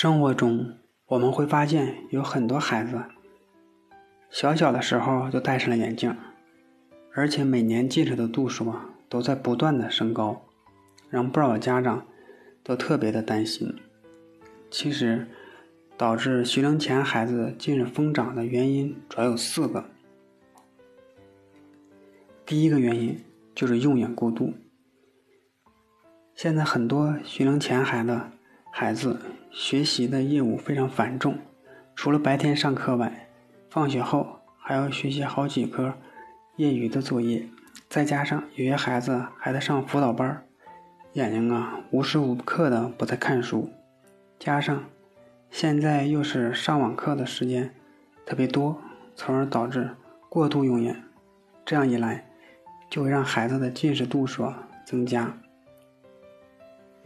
生活中，我们会发现有很多孩子小小的时候就戴上了眼镜，而且每年近视的度数啊都在不断的升高，让不少家长都特别的担心。其实，导致学龄前孩子近视疯长的原因主要有四个。第一个原因就是用眼过度。现在很多学龄前孩子孩子学习的业务非常繁重，除了白天上课外，放学后还要学习好几科业余的作业，再加上有些孩子还在上辅导班，眼睛啊无时无刻的不在看书，加上现在又是上网课的时间特别多，从而导致过度用眼，这样一来就会让孩子的近视度数增加。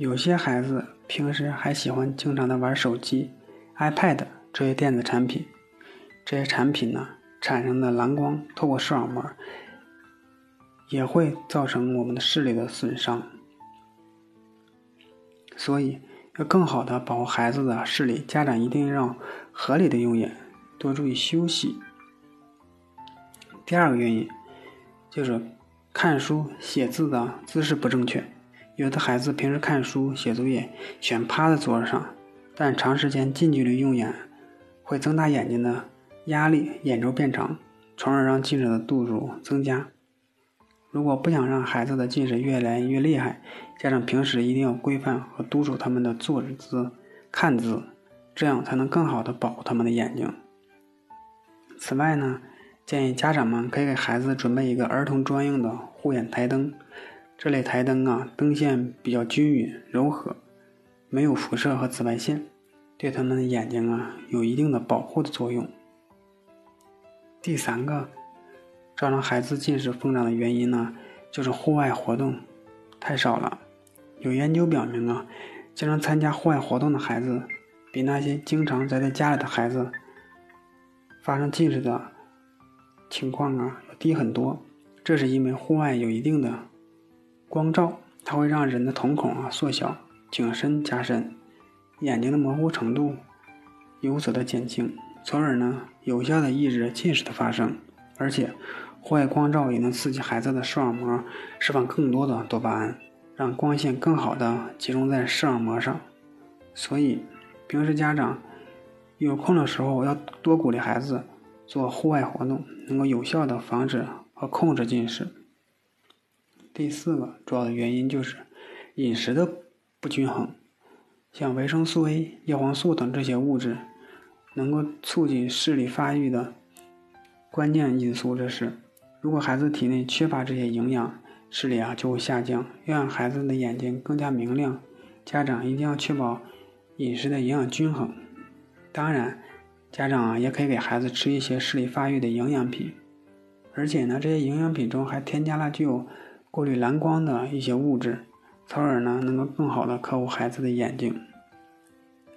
有些孩子平时还喜欢经常的玩手机、iPad 这些电子产品，这些产品呢产生的蓝光透过视网膜，也会造成我们的视力的损伤。所以要更好的保护孩子的视力，家长一定要合理的用眼，多注意休息。第二个原因就是看书写字的姿势不正确。有的孩子平时看书、写作业喜欢趴在桌子上，但长时间近距离用眼会增大眼睛的压力，眼周变长，从而让近视的度数增加。如果不想让孩子的近视越来越厉害，家长平时一定要规范和督促他们的坐姿、看姿，这样才能更好的保护他们的眼睛。此外呢，建议家长们可以给孩子准备一个儿童专用的护眼台灯。这类台灯啊，灯线比较均匀柔和，没有辐射和紫外线，对他们的眼睛啊有一定的保护的作用。第三个造成孩子近视疯长的原因呢，就是户外活动太少了。有研究表明啊，经常参加户外活动的孩子，比那些经常宅在家里的孩子，发生近视的情况啊要低很多。这是因为户外有一定的。光照它会让人的瞳孔啊缩小，景深加深，眼睛的模糊程度有所的减轻，从而呢有效的抑制近视的发生。而且，户外光照也能刺激孩子的视网膜释放更多的多巴胺，让光线更好的集中在视网膜上。所以，平时家长有空的时候要多鼓励孩子做户外活动，能够有效的防止和控制近视。第四个主要的原因就是饮食的不均衡，像维生素 A、叶黄素等这些物质，能够促进视力发育的关键因素。这是，如果孩子体内缺乏这些营养，视力啊就会下降。要让孩子的眼睛更加明亮，家长一定要确保饮食的营养均衡。当然，家长啊也可以给孩子吃一些视力发育的营养品，而且呢，这些营养品中还添加了具有过滤蓝光的一些物质，从而呢能够更好的呵护孩子的眼睛。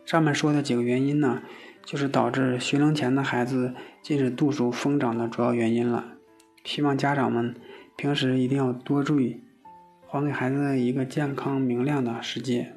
上面说的几个原因呢，就是导致学龄前的孩子近视度数疯长的主要原因了。希望家长们平时一定要多注意，还给孩子一个健康明亮的世界。